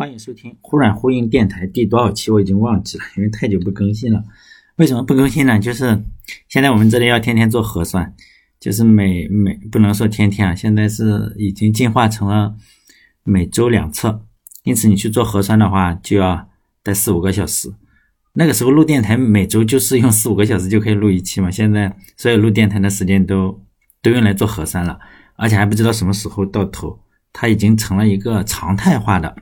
欢迎收听忽软呼应电台第多少期我已经忘记了，因为太久不更新了。为什么不更新呢？就是现在我们这里要天天做核酸，就是每每不能说天天啊，现在是已经进化成了每周两次。因此你去做核酸的话，就要待四五个小时。那个时候录电台每周就是用四五个小时就可以录一期嘛。现在所有录电台的时间都都用来做核酸了，而且还不知道什么时候到头，它已经成了一个常态化的。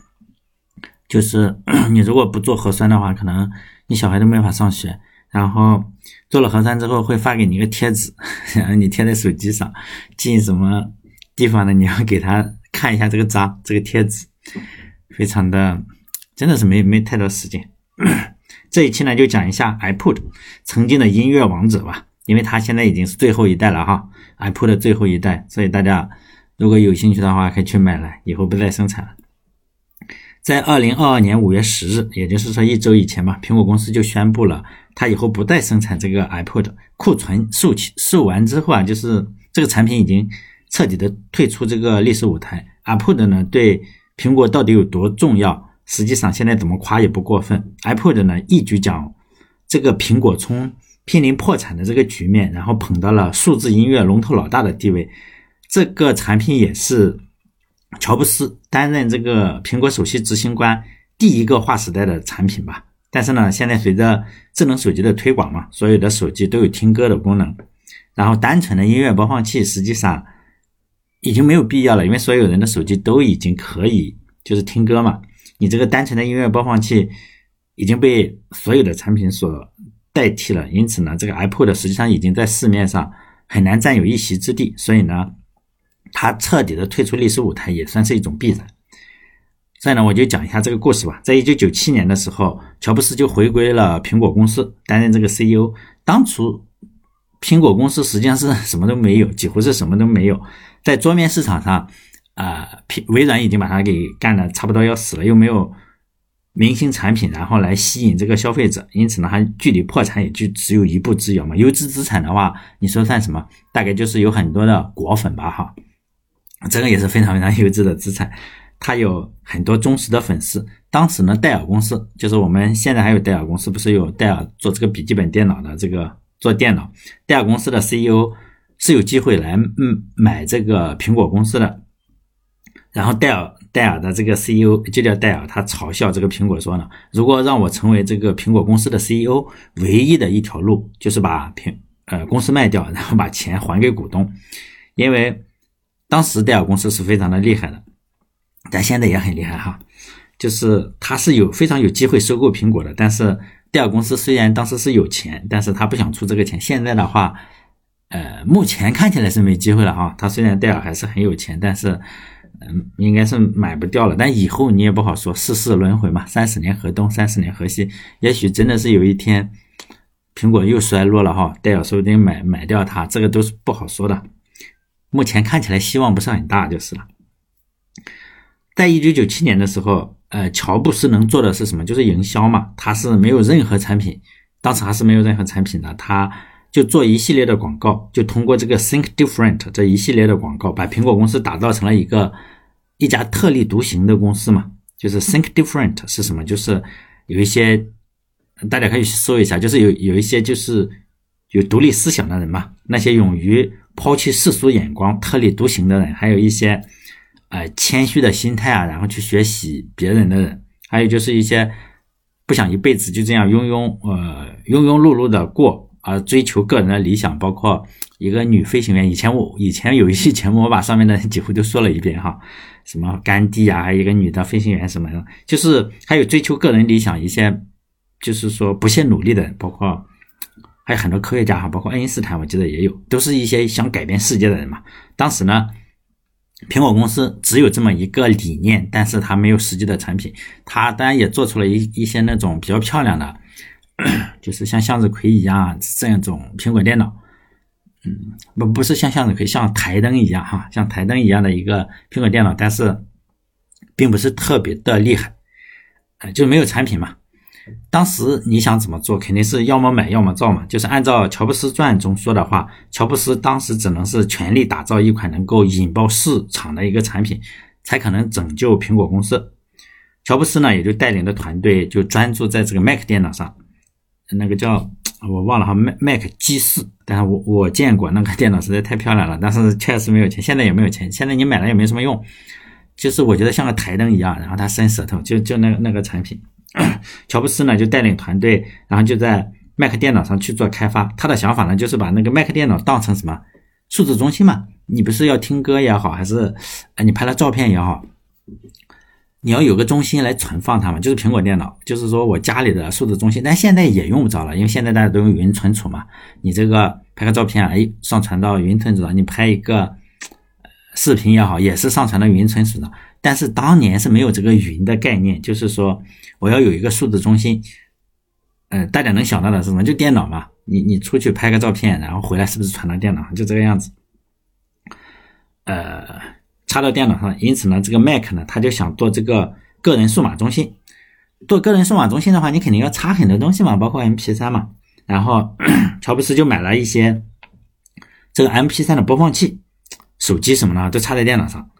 就是 你如果不做核酸的话，可能你小孩都没法上学。然后做了核酸之后，会发给你一个贴纸，然后你贴在手机上，进什么地方呢？你要给他看一下这个章，这个贴纸，非常的，真的是没没太多时间。这一期呢，就讲一下 iPod，曾经的音乐王者吧，因为它现在已经是最后一代了哈，iPod 的最后一代，所以大家如果有兴趣的话，可以去买来，以后不再生产了。在二零二二年五月十日，也就是说一周以前吧，苹果公司就宣布了，它以后不再生产这个 iPod，库存售罄售完之后啊，就是这个产品已经彻底的退出这个历史舞台。iPod 呢，对苹果到底有多重要？实际上现在怎么夸也不过分。iPod 呢，一举将这个苹果从濒临破产的这个局面，然后捧到了数字音乐龙头老大的地位。这个产品也是。乔布斯担任这个苹果首席执行官，第一个划时代的产品吧。但是呢，现在随着智能手机的推广嘛，所有的手机都有听歌的功能，然后单纯的音乐播放器实际上已经没有必要了，因为所有人的手机都已经可以就是听歌嘛。你这个单纯的音乐播放器已经被所有的产品所代替了，因此呢，这个 iPod 实际上已经在市面上很难占有一席之地。所以呢。他彻底的退出历史舞台也算是一种必然。再呢，我就讲一下这个故事吧。在一九九七年的时候，乔布斯就回归了苹果公司，担任这个 CEO。当初，苹果公司实际上是什么都没有，几乎是什么都没有。在桌面市场上，啊，微软已经把它给干的差不多要死了，又没有明星产品，然后来吸引这个消费者，因此呢，它距离破产也就只有一步之遥嘛。优质资产的话，你说算什么？大概就是有很多的果粉吧，哈。这个也是非常非常 优质的资产，它有很多忠实的粉丝。当时呢，戴尔公司就是我们现在还有戴尔公司，不是有戴尔做这个笔记本电脑的这个做电脑，戴尔公司的 CEO 是有机会来嗯买这个苹果公司的。然后戴尔戴尔的这个 CEO 就叫戴尔，他嘲笑这个苹果说呢，如果让我成为这个苹果公司的 CEO，唯一的一条路就是把苹呃公司卖掉，然后把钱还给股东，因为。当时戴尔公司是非常的厉害的，但现在也很厉害哈，就是他是有非常有机会收购苹果的。但是戴尔公司虽然当时是有钱，但是他不想出这个钱。现在的话，呃，目前看起来是没机会了哈。他虽然戴尔还是很有钱，但是嗯，应该是买不掉了。但以后你也不好说，世事轮回嘛，三十年河东，三十年河西，也许真的是有一天苹果又衰落了哈，戴尔说不定买买掉它，这个都是不好说的。目前看起来希望不是很大，就是了。在一九九七年的时候，呃，乔布斯能做的是什么？就是营销嘛。他是没有任何产品，当时还是没有任何产品的，他就做一系列的广告，就通过这个 Think Different 这一系列的广告，把苹果公司打造成了一个一家特立独行的公司嘛。就是 Think Different 是什么？就是有一些大家可以搜一下，就是有有一些就是有独立思想的人嘛，那些勇于。抛弃世俗眼光、特立独行的人，还有一些，呃，谦虚的心态啊，然后去学习别人的人，还有就是一些不想一辈子就这样庸庸呃庸庸碌碌的过，而追求个人的理想。包括一个女飞行员，以前我以前有一期节目，我把上面的几乎都说了一遍哈，什么甘地啊，还有一个女的飞行员什么的，就是还有追求个人理想一些，就是说不懈努力的，包括。还有很多科学家哈，包括爱因斯坦，我记得也有，都是一些想改变世界的人嘛。当时呢，苹果公司只有这么一个理念，但是它没有实际的产品。它当然也做出了一一些那种比较漂亮的，就是像向日葵一样这样种苹果电脑。嗯，不不是像向日葵，像台灯一样哈，像台灯一样的一个苹果电脑，但是并不是特别的厉害，呃，就没有产品嘛。当时你想怎么做，肯定是要么买，要么造嘛。就是按照《乔布斯传》中说的话，乔布斯当时只能是全力打造一款能够引爆市场的一个产品，才可能拯救苹果公司。乔布斯呢也就带领的团队就专注在这个 Mac 电脑上，那个叫我忘了哈，Mac G 四，但是我我见过那个电脑实在太漂亮了，但是确实没有钱，现在也没有钱，现在你买了也没什么用，就是我觉得像个台灯一样，然后它伸舌头，就就那个那个产品，乔布斯呢就带领团队，然后就在 Mac 电脑上去做开发，他的想法呢就是把那个 Mac 电脑当成什么数字中心嘛。你不是要听歌也好，还是呃你拍了照片也好，你要有个中心来存放它嘛，就是苹果电脑，就是说我家里的数字中心，但现在也用不着了，因为现在大家都用云存储嘛。你这个拍个照片，哎，上传到云存储上；你拍一个视频也好，也是上传到云存储上。但是当年是没有这个云的概念，就是说我要有一个数字中心。呃，大家能想到的是什么？就电脑嘛。你你出去拍个照片，然后回来是不是传到电脑上？就这个样子。呃，插到电脑上，因此呢，这个 Mac 呢，他就想做这个个人数码中心。做个人数码中心的话，你肯定要插很多东西嘛，包括 MP3 嘛。然后 乔布斯就买了一些这个 MP3 的播放器、手机什么的，都插在电脑上。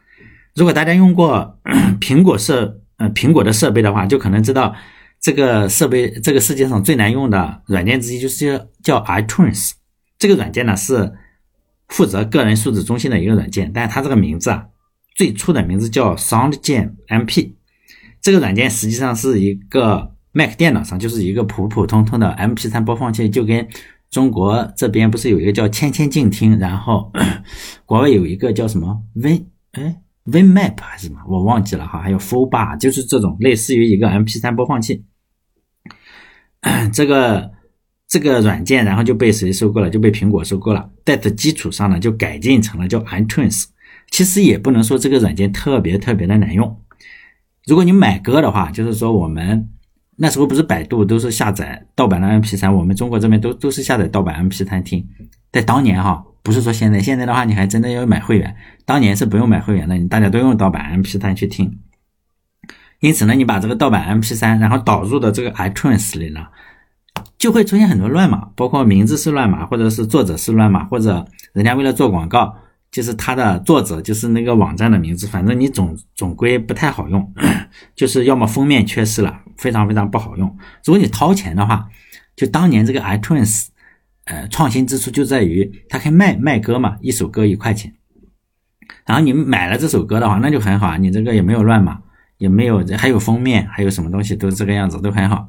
如果大家用过 苹果设呃苹果的设备的话，就可能知道这个设备这个世界上最难用的软件之一就是叫 iTunes。这个软件呢是。负责个人数字中心的一个软件，但是它这个名字啊，最初的名字叫 SoundJam MP。这个软件实际上是一个 Mac 电脑上就是一个普普通通的 MP3 播放器，就跟中国这边不是有一个叫千千静听，然后 国外有一个叫什么 Win 哎 WinMap 还是什么，我忘记了哈，还有 Fullbar，就是这种类似于一个 MP3 播放器。这个。这个软件然后就被谁收购了？就被苹果收购了。在这基础上呢，就改进成了叫 iTunes。其实也不能说这个软件特别特别的难用。如果你买歌的话，就是说我们那时候不是百度都是下载盗版的 MP3，我们中国这边都都是下载盗版 MP3 听。在当年哈，不是说现在，现在的话你还真的要买会员。当年是不用买会员的，你大家都用盗版 MP3 去听。因此呢，你把这个盗版 MP3 然后导入到这个 iTunes 里呢。就会出现很多乱码，包括名字是乱码，或者是作者是乱码，或者人家为了做广告，就是他的作者就是那个网站的名字，反正你总总归不太好用，就是要么封面缺失了，非常非常不好用。如果你掏钱的话，就当年这个 iTunes，呃，创新之处就在于它可以卖卖歌嘛，一首歌一块钱，然后你买了这首歌的话，那就很好啊，你这个也没有乱码，也没有还有封面，还有什么东西都这个样子，都很好。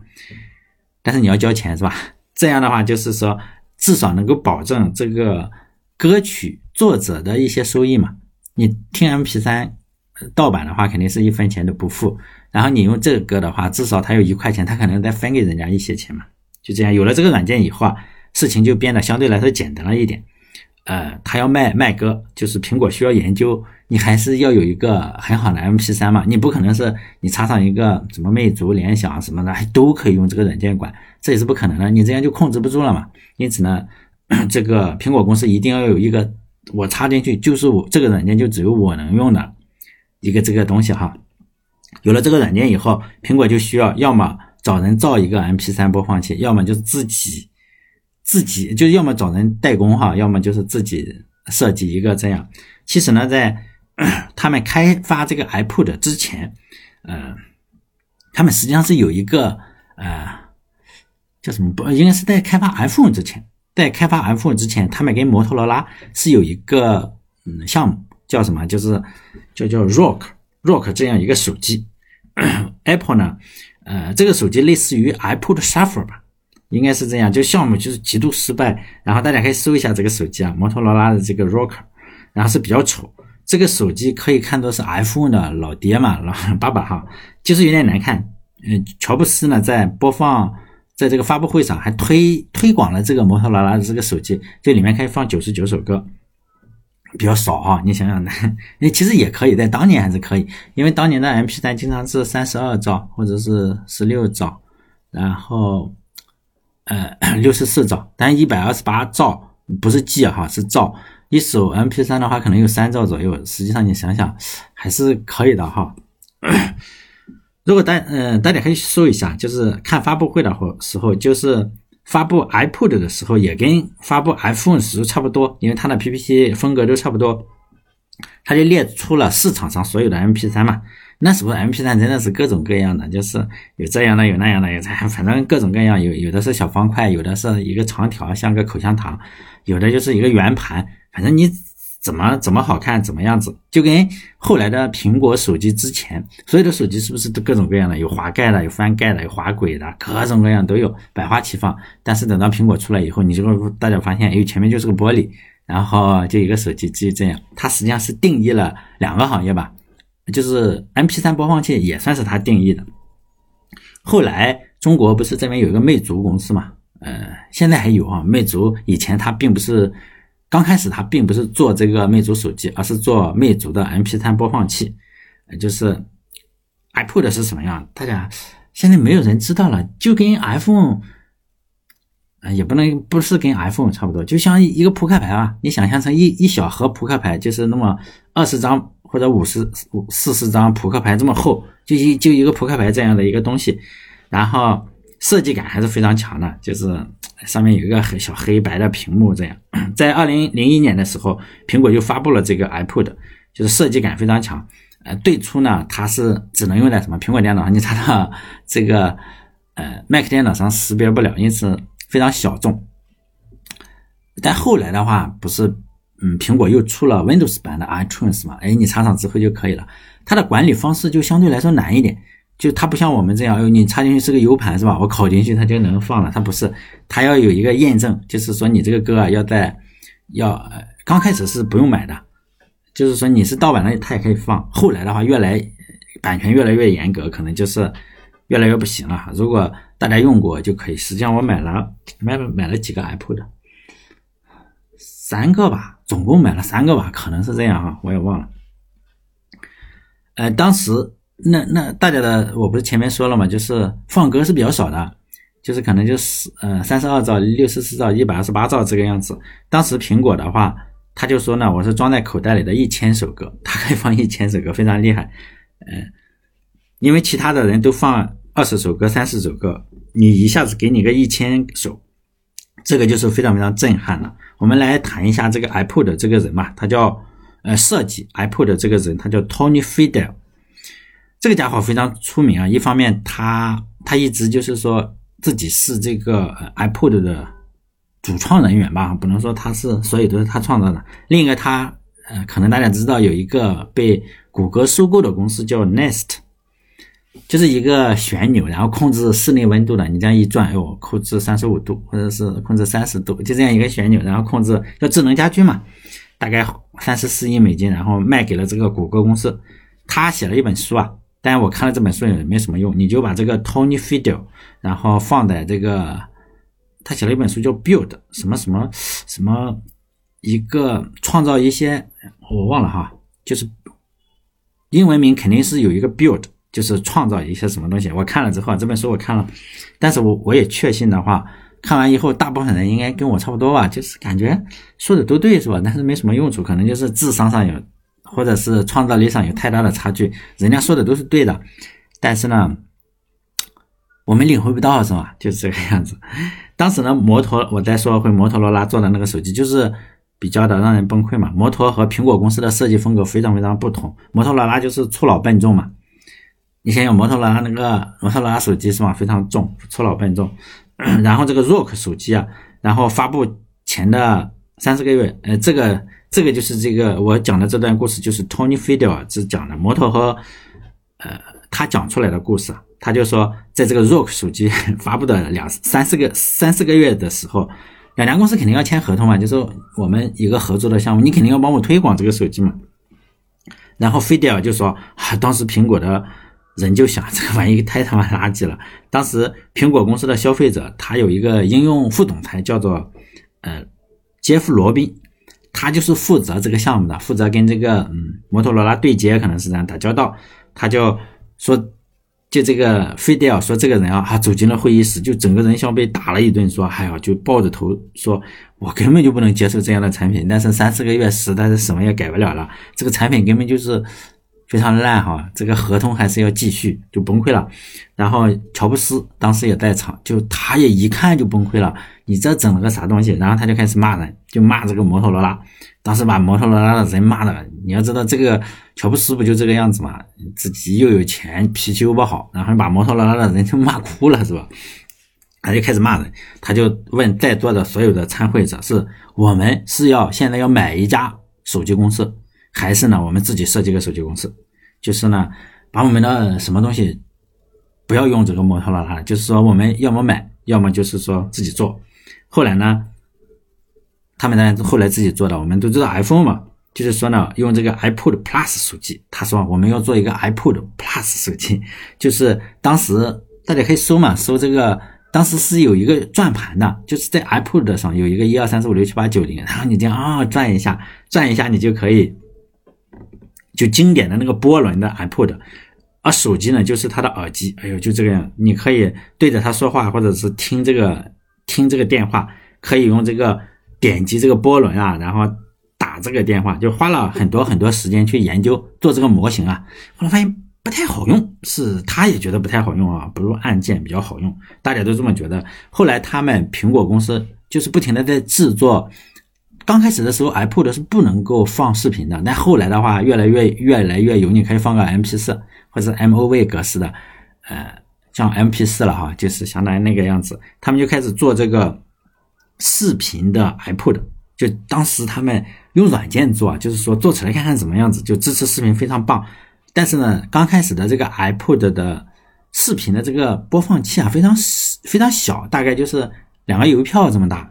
但是你要交钱是吧？这样的话就是说，至少能够保证这个歌曲作者的一些收益嘛。你听 MP3 盗版的话，肯定是一分钱都不付。然后你用这个歌的话，至少他有一块钱，他可能再分给人家一些钱嘛。就这样，有了这个软件以后啊，事情就变得相对来说简单了一点。呃，他要卖卖歌，就是苹果需要研究，你还是要有一个很好的 MP3 嘛，你不可能是你插上一个什么魅族、联想什么的，还都可以用这个软件管，这也是不可能的，你这样就控制不住了嘛。因此呢，这个苹果公司一定要有一个我插进去就是我这个软件就只有我能用的一个这个东西哈。有了这个软件以后，苹果就需要要么找人造一个 MP3 播放器，要么就自己。自己就要么找人代工哈，要么就是自己设计一个这样。其实呢，在 他们开发这个 iPod 之前，呃，他们实际上是有一个呃叫什么不，应该是在开发 iPhone 之前，在开发 iPhone 之前，他们跟摩托罗拉是有一个嗯项目，叫什么？就是叫叫 Rock Rock 这样一个手机。Apple 呢，呃，这个手机类似于 iPod Shuffle 吧。应该是这样，就项目就是极度失败，然后大家可以搜一下这个手机啊，摩托罗拉的这个 Rocker，然后是比较丑，这个手机可以看作是 iPhone 的老爹嘛，老爸爸哈，就是有点难看。嗯，乔布斯呢在播放，在这个发布会上还推推广了这个摩托罗拉的这个手机，这里面可以放九十九首歌，比较少啊，你想想呢？那 其实也可以，在当年还是可以，因为当年的 MP3 经常是三十二兆或者是十六兆，然后。呃，六十四兆，但一百二十八兆不是 G 哈，是兆。一首 MP3 的话，可能有三兆左右。实际上你想想，还是可以的哈。如果大嗯，大家可以搜一下，就是看发布会的时候，就是发布 iPod 的时候，也跟发布 iPhone 时差不多，因为它的 PPT 风格都差不多。它就列出了市场上所有的 MP3 嘛，那时候 M P 三真的是各种各样的，就是有这样的，有那样的，有 反正各种各样。有有的是小方块，有的是一个长条，像个口香糖，有的就是一个圆盘。反正你怎么怎么好看，怎么样子，就跟后来的苹果手机之前所有的手机是不是都各种各样的？有滑盖的，有翻盖的，有滑轨的，各种各样都有，百花齐放。但是等到苹果出来以后，你就会大家发现，哎，前面就是个玻璃，然后就一个手机，就这样。它实际上是定义了两个行业吧。就是 M P 三播放器也算是他定义的。后来中国不是这边有一个魅族公司嘛？呃，现在还有啊。魅族以前它并不是刚开始它并不是做这个魅族手机，而是做魅族的 M P 三播放器。就是 iPod 是什么样？大家现在没有人知道了，就跟 iPhone，啊，也不能不是跟 iPhone 差不多，就像一个扑克牌啊。你想象成一一小盒扑克牌，就是那么二十张。或者五十五四十张扑克牌这么厚，就一就一个扑克牌这样的一个东西，然后设计感还是非常强的，就是上面有一个很小黑白的屏幕这样。在二零零一年的时候，苹果就发布了这个 iPod，就是设计感非常强。呃，最初呢，它是只能用在什么苹果电脑上，你插到这个呃 Mac 电脑上识别不了，因此非常小众。但后来的话，不是。嗯，苹果又出了 Windows 版的 iTunes 嘛？哎，你插上之后就可以了。它的管理方式就相对来说难一点，就它不像我们这样，你插进去是个 U 盘是吧？我拷进去它就能放了。它不是，它要有一个验证，就是说你这个歌啊，要在要刚开始是不用买的，就是说你是盗版的，它也可以放。后来的话，越来版权越来越严格，可能就是越来越不行了。如果大家用过就可以。实际上我买了买买了几个 Apple 的。三个吧，总共买了三个吧，可能是这样啊，我也忘了。呃，当时那那大家的，我不是前面说了嘛，就是放歌是比较少的，就是可能就是呃三十二兆、六十四兆、一百二十八兆这个样子。当时苹果的话，他就说呢，我是装在口袋里的一千首歌，它可以放一千首歌，非常厉害。嗯，因为其他的人都放二十首歌、三十首歌，你一下子给你个一千首。这个就是非常非常震撼了。我们来谈一下这个 iPod 的这个人嘛，他叫呃设计 iPod 的这个人，他叫 Tony Fidel。这个家伙非常出名啊，一方面他他一直就是说自己是这个 iPod 的主创人员吧，不能说他是所有都是他创造的。另一个他呃，可能大家知道有一个被谷歌收购的公司叫 Nest。就是一个旋钮，然后控制室内温度的。你这样一转，哦，控制三十五度，或者是控制三十度，就这样一个旋钮，然后控制叫智能家居嘛。大概三十四亿美金，然后卖给了这个谷歌公司。他写了一本书啊，但是我看了这本书也没什么用。你就把这个 Tony Fidel，然后放在这个，他写了一本书叫 Build 什么什么什么，一个创造一些，我忘了哈，就是英文名肯定是有一个 Build。就是创造一些什么东西，我看了之后，这本书我看了，但是我我也确信的话，看完以后，大部分人应该跟我差不多吧，就是感觉说的都对，是吧？但是没什么用处，可能就是智商上有，或者是创造力上有太大的差距。人家说的都是对的，但是呢，我们领会不到，是吧？就是这个样子。当时呢，摩托，我再说回摩托罗拉做的那个手机，就是比较的让人崩溃嘛。摩托和苹果公司的设计风格非常非常不同，摩托罗拉就是粗老笨重嘛。你想想摩托罗拉那个摩托罗拉手机是吧？非常重，粗老笨重。然后这个 Rock 手机啊，然后发布前的三四个月，呃，这个这个就是这个我讲的这段故事，就是 Tony Fidel 只讲的摩托和呃他讲出来的故事。他就说，在这个 Rock 手机 发布的两三四个三四个月的时候，两家公司肯定要签合同嘛，就是我们一个合作的项目，你肯定要帮我推广这个手机嘛。然后 Fidel 就说，啊，当时苹果的。人就想 这个玩意太他妈垃圾了。当时苹果公司的消费者，他有一个应用副总裁叫做呃杰夫罗宾，他就是负责这个项目的，负责跟这个嗯摩托罗拉对接，可能是这样打交道。他就说，就这个费迪尔说这个人啊，他走进了会议室，就整个人像被打了一顿，说哎呀，就抱着头说，我根本就不能接受这样的产品。但是三四个月实在是什么也改不了了，这个产品根本就是。非常烂哈，这个合同还是要继续，就崩溃了。然后乔布斯当时也在场，就他也一看就崩溃了，你这整了个啥东西？然后他就开始骂人，就骂这个摩托罗拉，当时把摩托罗拉的人骂的，你要知道这个乔布斯不就这个样子嘛，自己又有钱，脾气又不好，然后把摩托罗拉的人就骂哭了，是吧？他就开始骂人，他就问在座的所有的参会者：是我们是要现在要买一家手机公司？还是呢，我们自己设计个手机公司，就是呢，把我们的什么东西不要用这个摩托罗拉，就是说我们要么买，要么就是说自己做。后来呢，他们呢后来自己做的，我们都知道 iPhone 嘛，就是说呢，用这个 iPod Plus 手机。他说我们要做一个 iPod Plus 手机，就是当时大家可以搜嘛，搜这个，当时是有一个转盘的，就是在 iPod 上有一个一二三四五六七八九零，然后你这样啊转一下，转一下你就可以。就经典的那个波轮的 iPod，而手机呢就是它的耳机，哎呦就这个样，你可以对着它说话，或者是听这个听这个电话，可以用这个点击这个波轮啊，然后打这个电话，就花了很多很多时间去研究做这个模型啊，后来发现不太好用，是他也觉得不太好用啊，不如按键比较好用，大家都这么觉得。后来他们苹果公司就是不停的在制作。刚开始的时候，iPod 是不能够放视频的，但后来的话，越来越越来越有，你可以放个 MP4 或者 MOV 格式的，呃，像 MP4 了哈，就是相当于那个样子。他们就开始做这个视频的 iPod，就当时他们用软件做，就是说做起来看看怎么样子，就支持视频非常棒。但是呢，刚开始的这个 iPod 的视频的这个播放器啊，非常非常小，大概就是两个邮票这么大，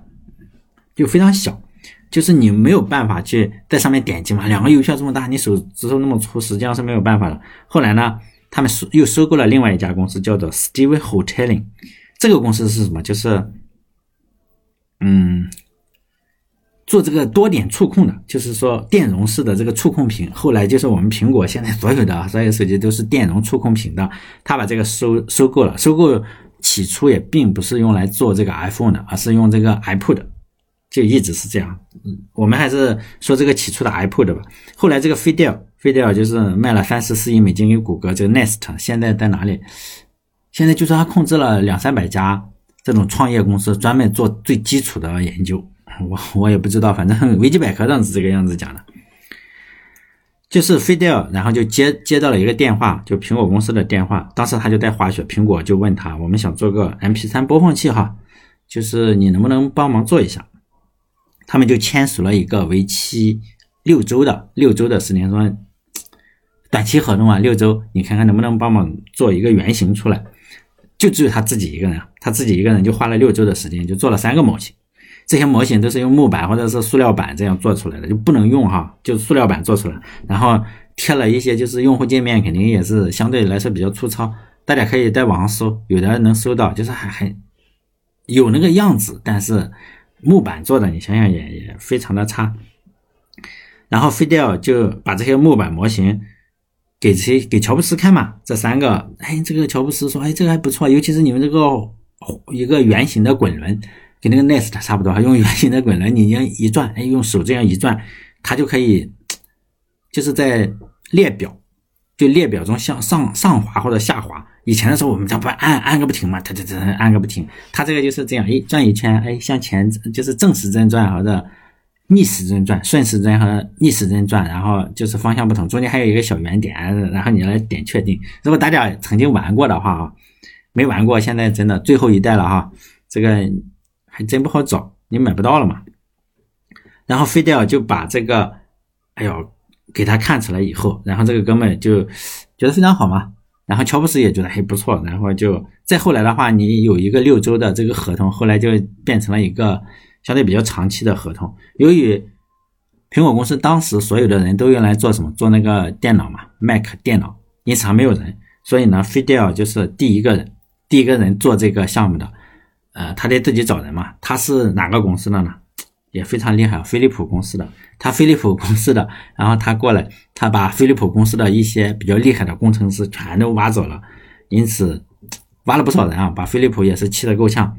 就非常小。就是你没有办法去在上面点击嘛，两个邮票这么大，你手指头那么粗，实际上是没有办法的。后来呢，他们收又收购了另外一家公司，叫做 Steve Hoteling。这个公司是什么？就是，嗯，做这个多点触控的，就是说电容式的这个触控屏。后来就是我们苹果现在所有的所有手机都是电容触控屏的，他把这个收收购了。收购起初也并不是用来做这个 iPhone 的，而是用这个 iPod。就一直是这样，嗯，我们还是说这个起初的 iPod 吧。后来这个飞迪尔，飞迪尔就是卖了三十四亿美金给谷歌。这个 Nest 现在在哪里？现在就是他控制了两三百家这种创业公司，专门做最基础的研究。我我也不知道，反正维基百科上是这个样子讲的。就是飞迪尔，然后就接接到了一个电话，就苹果公司的电话。当时他就在滑雪，苹果就问他：“我们想做个 MP3 播放器，哈，就是你能不能帮忙做一下？”他们就签署了一个为期六周的六周的十年说短期合同啊，六周，你看看能不能帮忙做一个原型出来？就只有他自己一个人，他自己一个人就花了六周的时间，就做了三个模型。这些模型都是用木板或者是塑料板这样做出来的，就不能用哈，就塑料板做出来，然后贴了一些，就是用户界面肯定也是相对来说比较粗糙。大家可以在网上搜，有的能搜到，就是还还有那个样子，但是。木板做的，你想想也也非常的差。然后飞迪尔就把这些木板模型给谁给乔布斯看嘛？这三个，哎，这个乔布斯说，哎，这个还不错，尤其是你们这个一个圆形的滚轮，跟那个 Nest 差不多，用圆形的滚轮，你这样一转，哎，用手这样一转，它就可以就是在列表就列表中向上上滑或者下滑。以前的时候，我们这不按按个不停嘛，它它它按个不停。它这个就是这样，哎，转一圈，哎，向前就是正时针转或者逆时针转，顺时针和逆时针转，然后就是方向不同，中间还有一个小圆点，然后你来点确定。如果大家曾经玩过的话啊，没玩过，现在真的最后一代了哈，这个还真不好找，你买不到了嘛。然后飞迪尔就把这个，哎呦，给他看出来以后，然后这个哥们就觉得非常好嘛。然后乔布斯也觉得还不错，然后就再后来的话，你有一个六周的这个合同，后来就变成了一个相对比较长期的合同。由于苹果公司当时所有的人都用来做什么？做那个电脑嘛，Mac 电脑，因此还没有人，所以呢，费迪尔就是第一个人，第一个人做这个项目的，呃，他得自己找人嘛。他是哪个公司的呢？也非常厉害，飞利浦公司的，他飞利浦公司的，然后他过来，他把飞利浦公司的一些比较厉害的工程师全都挖走了，因此挖了不少人啊，把飞利浦也是气得够呛，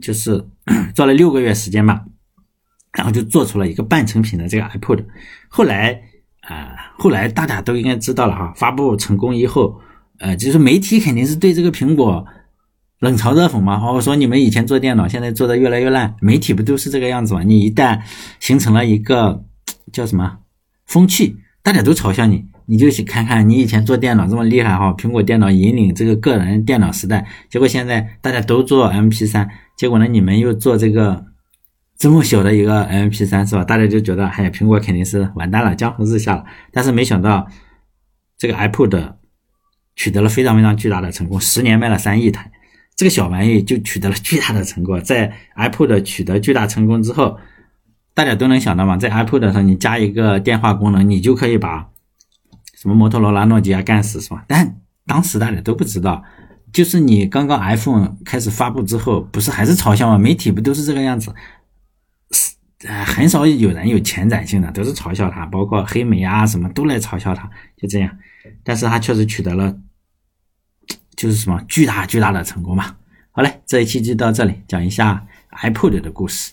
就是 做了六个月时间吧，然后就做出了一个半成品的这个 iPod，后来啊，后来大家都应该知道了哈，发布成功以后，呃，就是媒体肯定是对这个苹果冷嘲热讽嘛，或者说你们以前做电脑，现在做的越来越烂，媒体不都是这个样子吗？你一旦形成了一个叫什么风气，大家都嘲笑你，你就去看看你以前做电脑这么厉害哈，苹果电脑引领这个个人电脑时代，结果现在大家都做 MP3，结果呢你们又做这个。这么小的一个 MP3 是吧？大家就觉得，哎呀，苹果肯定是完蛋了，江河日下了。但是没想到，这个 iPod 取得了非常非常巨大的成功，十年卖了三亿台。这个小玩意就取得了巨大的成功。在 iPod 取得巨大成功之后，大家都能想到嘛，在 iPod 上你加一个电话功能，你就可以把什么摩托罗拉、诺基亚干死，是吧？但当时大家都不知道，就是你刚刚 iPhone 开始发布之后，不是还是嘲笑吗？媒体不都是这个样子？呃，很少有人有前瞻性的，都是嘲笑他，包括黑莓啊什么都来嘲笑他，就这样。但是他确实取得了，就是什么巨大巨大的成功嘛。好嘞，这一期就到这里，讲一下 iPod 的故事。